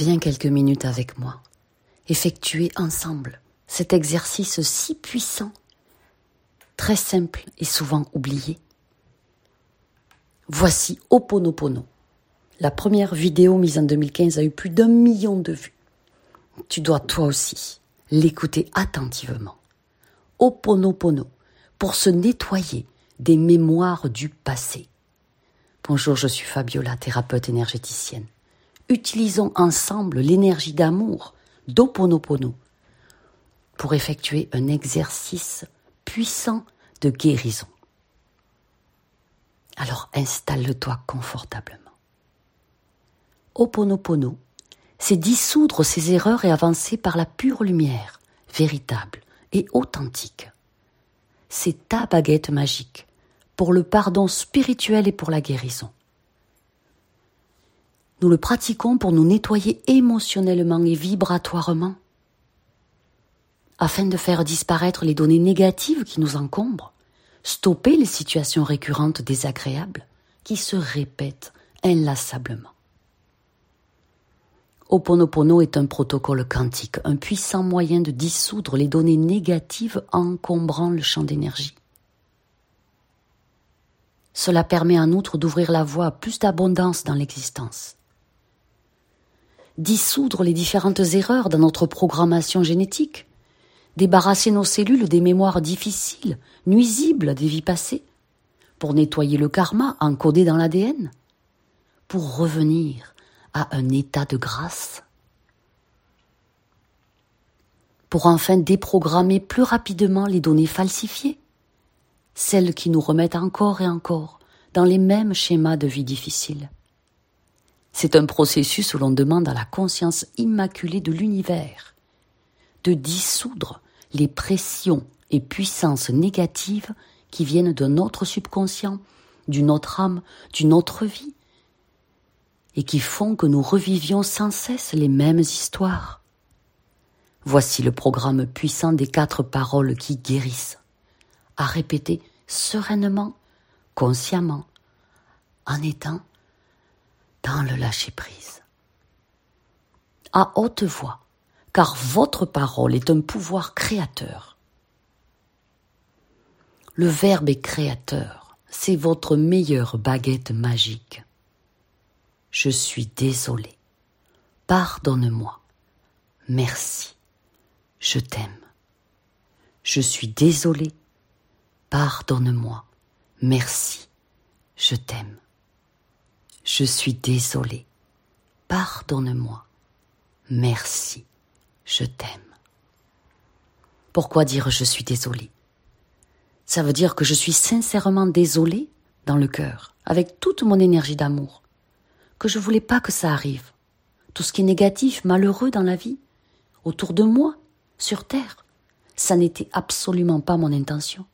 Viens quelques minutes avec moi. Effectuer ensemble cet exercice si puissant, très simple et souvent oublié. Voici Oponopono. La première vidéo mise en 2015 a eu plus d'un million de vues. Tu dois toi aussi l'écouter attentivement. Oponopono, pour se nettoyer des mémoires du passé. Bonjour, je suis Fabiola, thérapeute énergéticienne. Utilisons ensemble l'énergie d'amour d'Oponopono pour effectuer un exercice puissant de guérison. Alors installe-toi confortablement. Oponopono, c'est dissoudre ses erreurs et avancer par la pure lumière, véritable et authentique. C'est ta baguette magique pour le pardon spirituel et pour la guérison. Nous le pratiquons pour nous nettoyer émotionnellement et vibratoirement, afin de faire disparaître les données négatives qui nous encombrent, stopper les situations récurrentes désagréables qui se répètent inlassablement. Oponopono est un protocole quantique, un puissant moyen de dissoudre les données négatives encombrant le champ d'énergie. Cela permet en outre d'ouvrir la voie à plus d'abondance dans l'existence. Dissoudre les différentes erreurs dans notre programmation génétique, débarrasser nos cellules des mémoires difficiles, nuisibles des vies passées, pour nettoyer le karma encodé dans l'ADN, pour revenir à un état de grâce, pour enfin déprogrammer plus rapidement les données falsifiées, celles qui nous remettent encore et encore dans les mêmes schémas de vie difficiles. C'est un processus où l'on demande à la conscience immaculée de l'univers de dissoudre les pressions et puissances négatives qui viennent d'un autre subconscient, d'une autre âme, d'une autre vie, et qui font que nous revivions sans cesse les mêmes histoires. Voici le programme puissant des quatre paroles qui guérissent, à répéter sereinement, consciemment, en étant dans le lâcher-prise. À haute voix, car votre parole est un pouvoir créateur. Le Verbe est créateur, c'est votre meilleure baguette magique. Je suis désolé. Pardonne-moi. Merci. Je t'aime. Je suis désolé. Pardonne-moi. Merci. Je t'aime. Je suis désolé. Pardonne-moi. Merci. Je t'aime. Pourquoi dire je suis désolé? Ça veut dire que je suis sincèrement désolé dans le cœur, avec toute mon énergie d'amour que je voulais pas que ça arrive. Tout ce qui est négatif, malheureux dans la vie, autour de moi, sur terre, ça n'était absolument pas mon intention.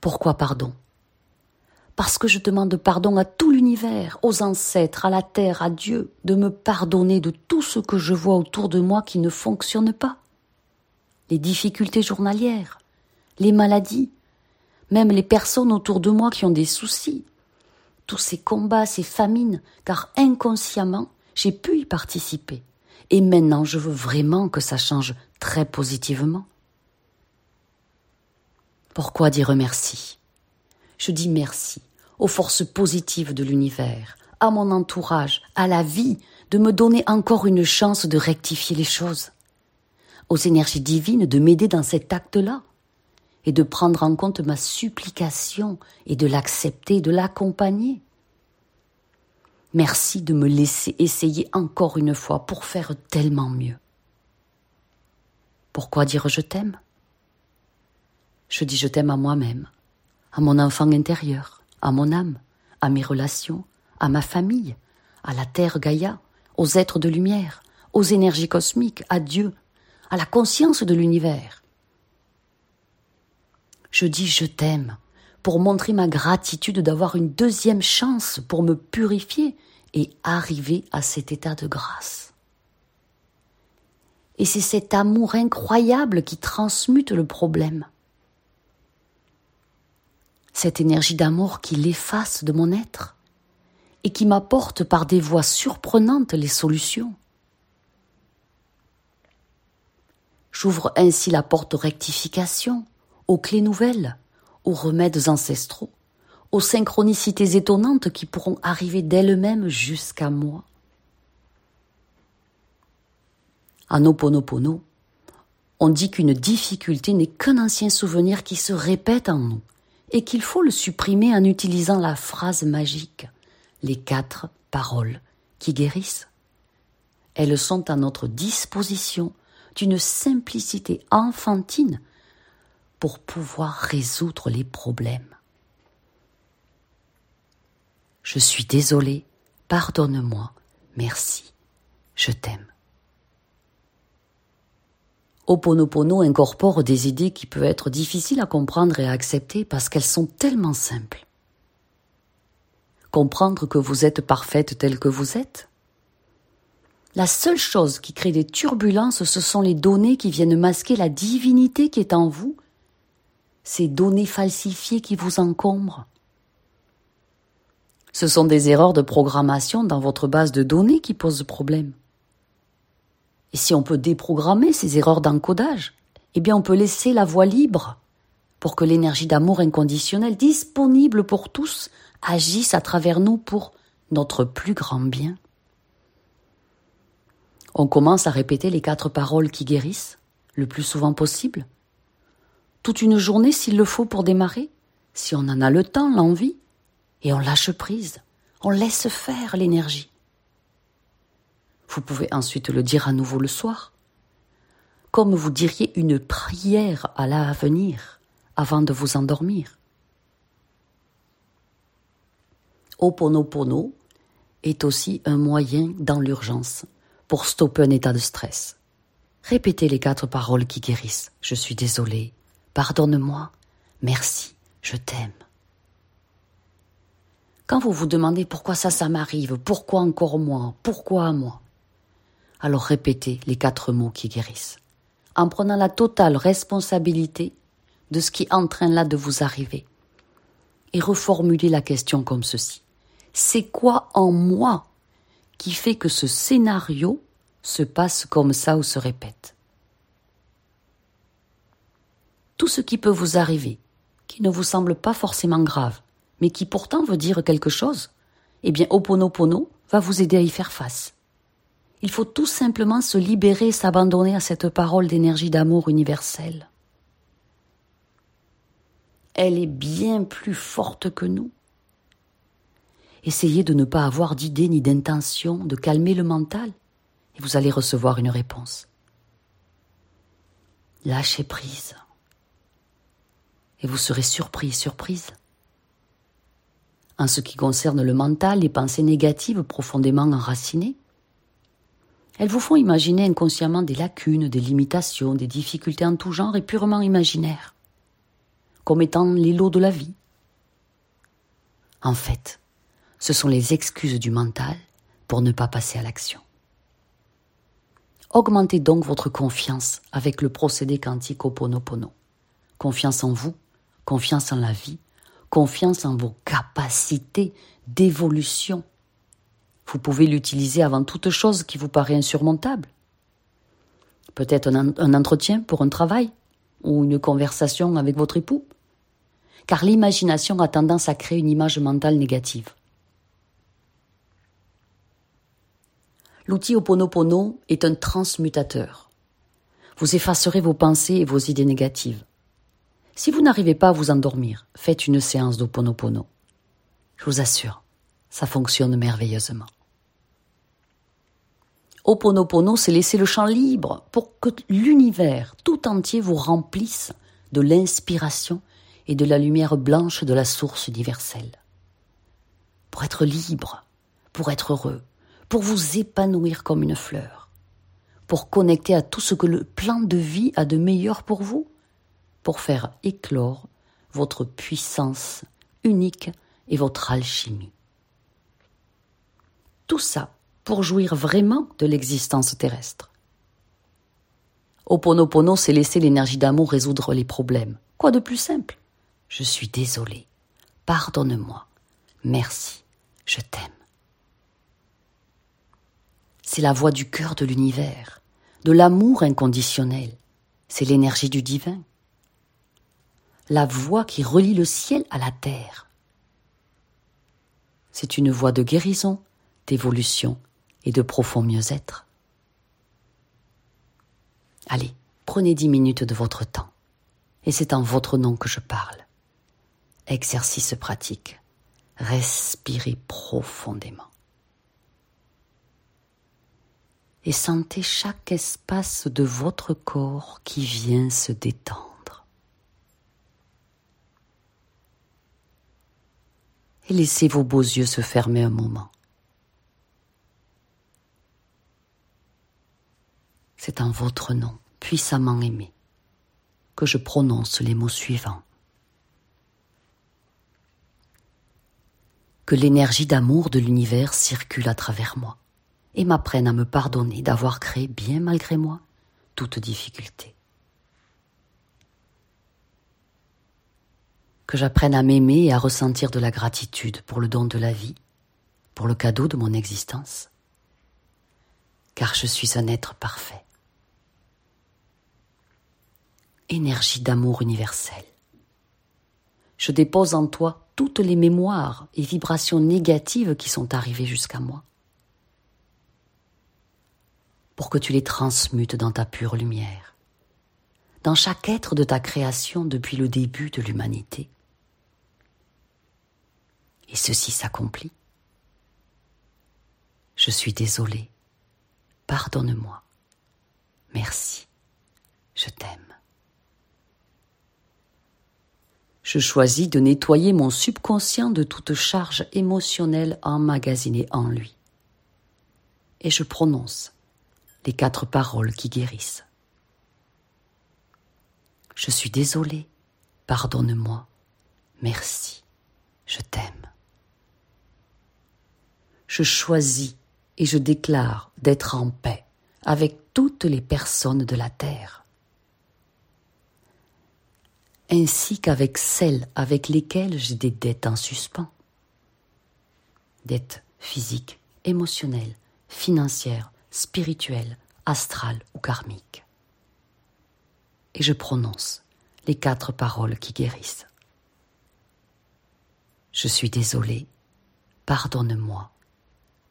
Pourquoi pardon? Parce que je demande pardon à tout l'univers, aux ancêtres, à la terre, à Dieu, de me pardonner de tout ce que je vois autour de moi qui ne fonctionne pas. Les difficultés journalières, les maladies, même les personnes autour de moi qui ont des soucis, tous ces combats, ces famines, car inconsciemment, j'ai pu y participer. Et maintenant, je veux vraiment que ça change très positivement. Pourquoi dire merci? Je dis merci aux forces positives de l'univers, à mon entourage, à la vie, de me donner encore une chance de rectifier les choses, aux énergies divines de m'aider dans cet acte-là, et de prendre en compte ma supplication et de l'accepter, de l'accompagner. Merci de me laisser essayer encore une fois pour faire tellement mieux. Pourquoi dire je t'aime? Je dis je t'aime à moi-même, à mon enfant intérieur, à mon âme, à mes relations, à ma famille, à la terre Gaïa, aux êtres de lumière, aux énergies cosmiques, à Dieu, à la conscience de l'univers. Je dis je t'aime pour montrer ma gratitude d'avoir une deuxième chance pour me purifier et arriver à cet état de grâce. Et c'est cet amour incroyable qui transmute le problème. Cette énergie d'amour qui l'efface de mon être et qui m'apporte par des voies surprenantes les solutions. J'ouvre ainsi la porte aux rectifications, aux clés nouvelles, aux remèdes ancestraux, aux synchronicités étonnantes qui pourront arriver d'elles-mêmes jusqu'à moi. En Oponopono, on dit qu'une difficulté n'est qu'un ancien souvenir qui se répète en nous et qu'il faut le supprimer en utilisant la phrase magique, les quatre paroles qui guérissent. Elles sont à notre disposition d'une simplicité enfantine pour pouvoir résoudre les problèmes. Je suis désolé, pardonne-moi, merci, je t'aime. Oponopono incorpore des idées qui peuvent être difficiles à comprendre et à accepter parce qu'elles sont tellement simples. Comprendre que vous êtes parfaite telle que vous êtes. La seule chose qui crée des turbulences, ce sont les données qui viennent masquer la divinité qui est en vous, ces données falsifiées qui vous encombrent. Ce sont des erreurs de programmation dans votre base de données qui posent problème. Et si on peut déprogrammer ces erreurs d'encodage, eh bien on peut laisser la voie libre pour que l'énergie d'amour inconditionnel disponible pour tous agisse à travers nous pour notre plus grand bien. On commence à répéter les quatre paroles qui guérissent, le plus souvent possible. Toute une journée s'il le faut pour démarrer, si on en a le temps, l'envie, et on lâche prise, on laisse faire l'énergie. Vous pouvez ensuite le dire à nouveau le soir, comme vous diriez une prière à l'avenir avant de vous endormir. Oponopono est aussi un moyen dans l'urgence pour stopper un état de stress. Répétez les quatre paroles qui guérissent. Je suis désolé. Pardonne-moi. Merci. Je t'aime. Quand vous vous demandez pourquoi ça, ça m'arrive, pourquoi encore moi, pourquoi moi, alors répétez les quatre mots qui guérissent, en prenant la totale responsabilité de ce qui est en train là de vous arriver. Et reformulez la question comme ceci. C'est quoi en moi qui fait que ce scénario se passe comme ça ou se répète? Tout ce qui peut vous arriver, qui ne vous semble pas forcément grave, mais qui pourtant veut dire quelque chose, eh bien Oponopono va vous aider à y faire face. Il faut tout simplement se libérer s'abandonner à cette parole d'énergie d'amour universelle. Elle est bien plus forte que nous. Essayez de ne pas avoir d'idée ni d'intention, de calmer le mental, et vous allez recevoir une réponse. Lâchez prise. Et vous serez surpris, surprise. En ce qui concerne le mental, les pensées négatives profondément enracinées, elles vous font imaginer inconsciemment des lacunes, des limitations, des difficultés en tout genre et purement imaginaires, comme étant les lots de la vie. En fait, ce sont les excuses du mental pour ne pas passer à l'action. Augmentez donc votre confiance avec le procédé quantique Oponopono. Confiance en vous, confiance en la vie, confiance en vos capacités d'évolution vous pouvez l'utiliser avant toute chose qui vous paraît insurmontable. Peut-être un, entretien pour un travail ou une conversation avec votre époux. Car l'imagination a tendance à créer une image mentale négative. L'outil Oponopono est un transmutateur. Vous effacerez vos pensées et vos idées négatives. Si vous n'arrivez pas à vous endormir, faites une séance d'Oponopono. Je vous assure, ça fonctionne merveilleusement. Oponopono, c'est laisser le champ libre pour que l'univers tout entier vous remplisse de l'inspiration et de la lumière blanche de la source universelle. Pour être libre, pour être heureux, pour vous épanouir comme une fleur, pour connecter à tout ce que le plan de vie a de meilleur pour vous, pour faire éclore votre puissance unique et votre alchimie. Tout ça pour jouir vraiment de l'existence terrestre. Oponopono, c'est laisser l'énergie d'amour résoudre les problèmes. Quoi de plus simple? Je suis désolé. Pardonne-moi. Merci. Je t'aime. C'est la voix du cœur de l'univers, de l'amour inconditionnel. C'est l'énergie du divin. La voix qui relie le ciel à la terre. C'est une voie de guérison, d'évolution et de profond mieux-être. Allez, prenez dix minutes de votre temps. Et c'est en votre nom que je parle. Exercice pratique. Respirez profondément. Et sentez chaque espace de votre corps qui vient se détendre. Et laissez vos beaux yeux se fermer un moment. C'est en votre nom, puissamment aimé, que je prononce les mots suivants. Que l'énergie d'amour de l'univers circule à travers moi et m'apprenne à me pardonner d'avoir créé, bien malgré moi, toute difficulté. Que j'apprenne à m'aimer et à ressentir de la gratitude pour le don de la vie, pour le cadeau de mon existence, car je suis un être parfait énergie d'amour universel. Je dépose en toi toutes les mémoires et vibrations négatives qui sont arrivées jusqu'à moi, pour que tu les transmutes dans ta pure lumière, dans chaque être de ta création depuis le début de l'humanité. Et ceci s'accomplit. Je suis désolé. Pardonne-moi. Merci. Je t'aime. Je choisis de nettoyer mon subconscient de toute charge émotionnelle emmagasinée en lui. Et je prononce les quatre paroles qui guérissent. Je suis désolé, pardonne-moi, merci, je t'aime. Je choisis et je déclare d'être en paix avec toutes les personnes de la terre ainsi qu'avec celles avec lesquelles j'ai des dettes en suspens. Dettes physiques, émotionnelles, financières, spirituelles, astrales ou karmiques. Et je prononce les quatre paroles qui guérissent. Je suis désolé, pardonne-moi,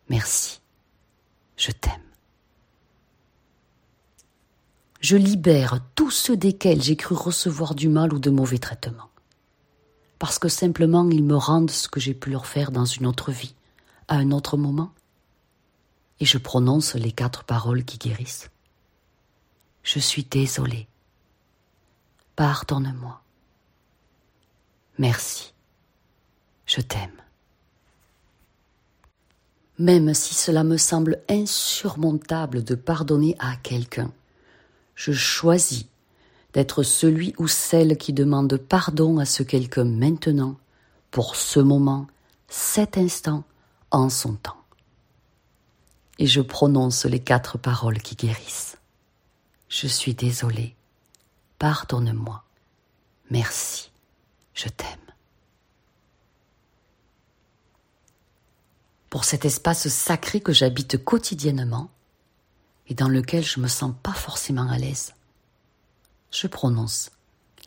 merci, je t'aime je libère tous ceux desquels j'ai cru recevoir du mal ou de mauvais traitements. Parce que simplement ils me rendent ce que j'ai pu leur faire dans une autre vie, à un autre moment. Et je prononce les quatre paroles qui guérissent. Je suis désolé. Pardonne-moi. Merci. Je t'aime. Même si cela me semble insurmontable de pardonner à quelqu'un, je choisis d'être celui ou celle qui demande pardon à ce quelqu'un maintenant, pour ce moment, cet instant, en son temps. Et je prononce les quatre paroles qui guérissent. Je suis désolé, pardonne-moi, merci, je t'aime. Pour cet espace sacré que j'habite quotidiennement, et dans lequel je me sens pas forcément à l'aise, je prononce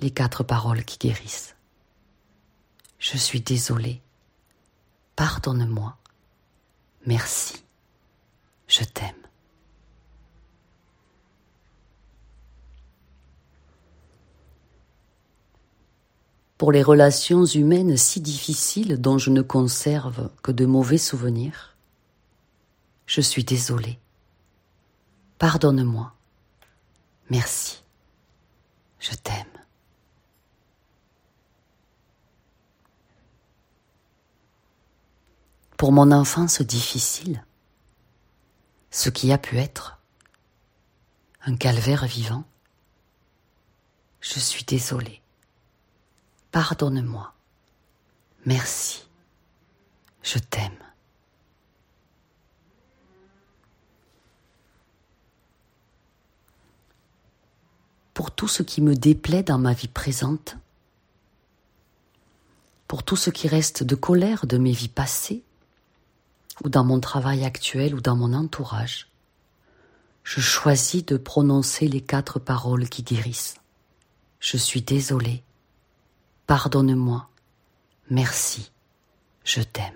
les quatre paroles qui guérissent. Je suis désolé. Pardonne-moi. Merci. Je t'aime. Pour les relations humaines si difficiles dont je ne conserve que de mauvais souvenirs, je suis désolé. Pardonne-moi. Merci. Je t'aime. Pour mon enfance difficile, ce qui a pu être un calvaire vivant, je suis désolé. Pardonne-moi. Merci. Je t'aime. Pour tout ce qui me déplaît dans ma vie présente, pour tout ce qui reste de colère de mes vies passées, ou dans mon travail actuel ou dans mon entourage, je choisis de prononcer les quatre paroles qui guérissent. Je suis désolé. Pardonne-moi. Merci. Je t'aime.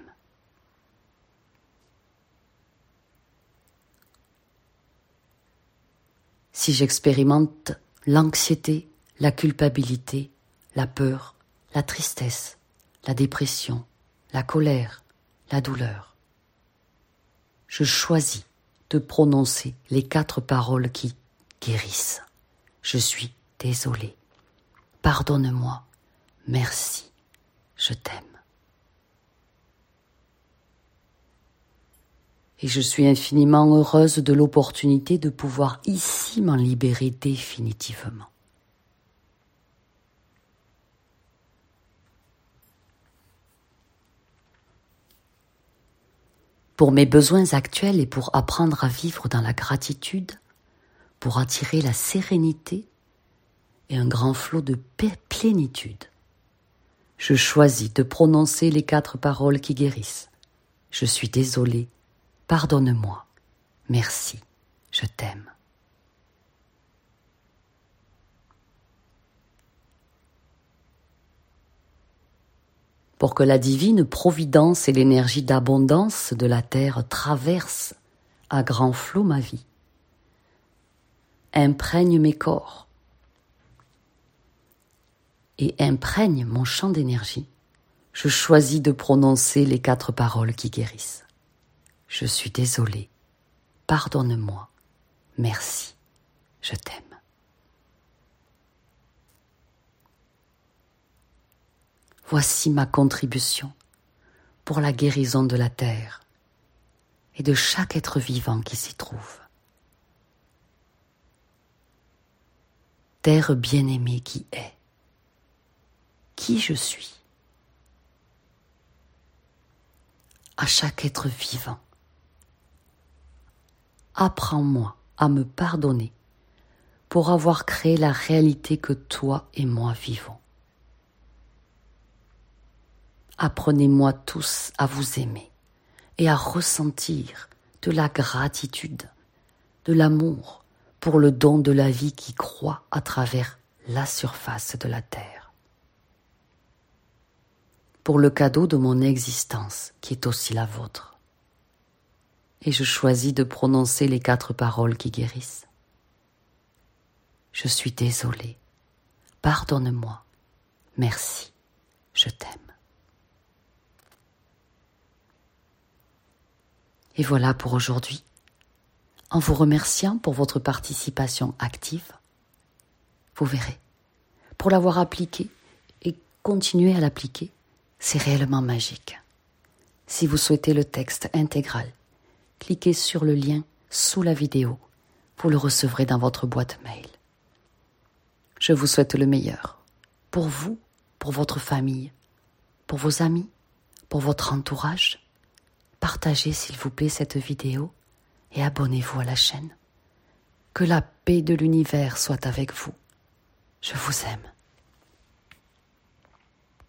Si j'expérimente l'anxiété, la culpabilité, la peur, la tristesse, la dépression, la colère, la douleur, je choisis de prononcer les quatre paroles qui guérissent. Je suis désolé. Pardonne-moi. Merci. Je t'aime. Et je suis infiniment heureuse de l'opportunité de pouvoir ici m'en libérer définitivement. pour mes besoins actuels et pour apprendre à vivre dans la gratitude, pour attirer la sérénité et un grand flot de plénitude. Je choisis de prononcer les quatre paroles qui guérissent. Je suis désolé, pardonne-moi, merci, je t'aime. pour que la divine providence et l'énergie d'abondance de la terre traversent à grand flot ma vie, imprègne mes corps et imprègne mon champ d'énergie, je choisis de prononcer les quatre paroles qui guérissent. Je suis désolé, pardonne-moi, merci, je t'aime. Voici ma contribution pour la guérison de la terre et de chaque être vivant qui s'y trouve. Terre bien-aimée qui est, qui je suis, à chaque être vivant. Apprends-moi à me pardonner pour avoir créé la réalité que toi et moi vivons. Apprenez-moi tous à vous aimer et à ressentir de la gratitude, de l'amour pour le don de la vie qui croît à travers la surface de la terre. Pour le cadeau de mon existence qui est aussi la vôtre. Et je choisis de prononcer les quatre paroles qui guérissent. Je suis désolé. Pardonne-moi. Merci. Je t'aime. Et voilà pour aujourd'hui. En vous remerciant pour votre participation active, vous verrez, pour l'avoir appliqué et continuer à l'appliquer, c'est réellement magique. Si vous souhaitez le texte intégral, cliquez sur le lien sous la vidéo. Vous le recevrez dans votre boîte mail. Je vous souhaite le meilleur. Pour vous, pour votre famille, pour vos amis, pour votre entourage partagez s'il vous plaît cette vidéo et abonnez-vous à la chaîne. Que la paix de l'univers soit avec vous. Je vous aime.